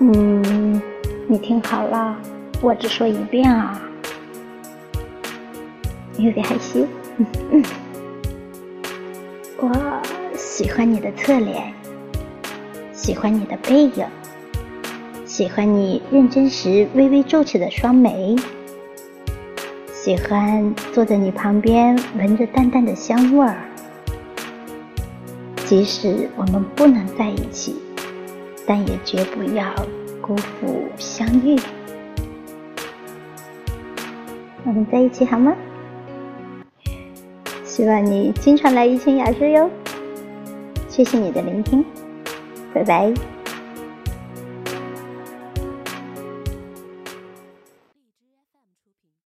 嗯，你听好了，我只说一遍啊。有点害羞。我喜欢你的侧脸，喜欢你的背影，喜欢你认真时微微皱起的双眉，喜欢坐在你旁边闻着淡淡的香味儿。即使我们不能在一起。但也绝不要辜负相遇。我们在一起好吗？希望你经常来怡清雅室哟。谢谢你的聆听，拜拜。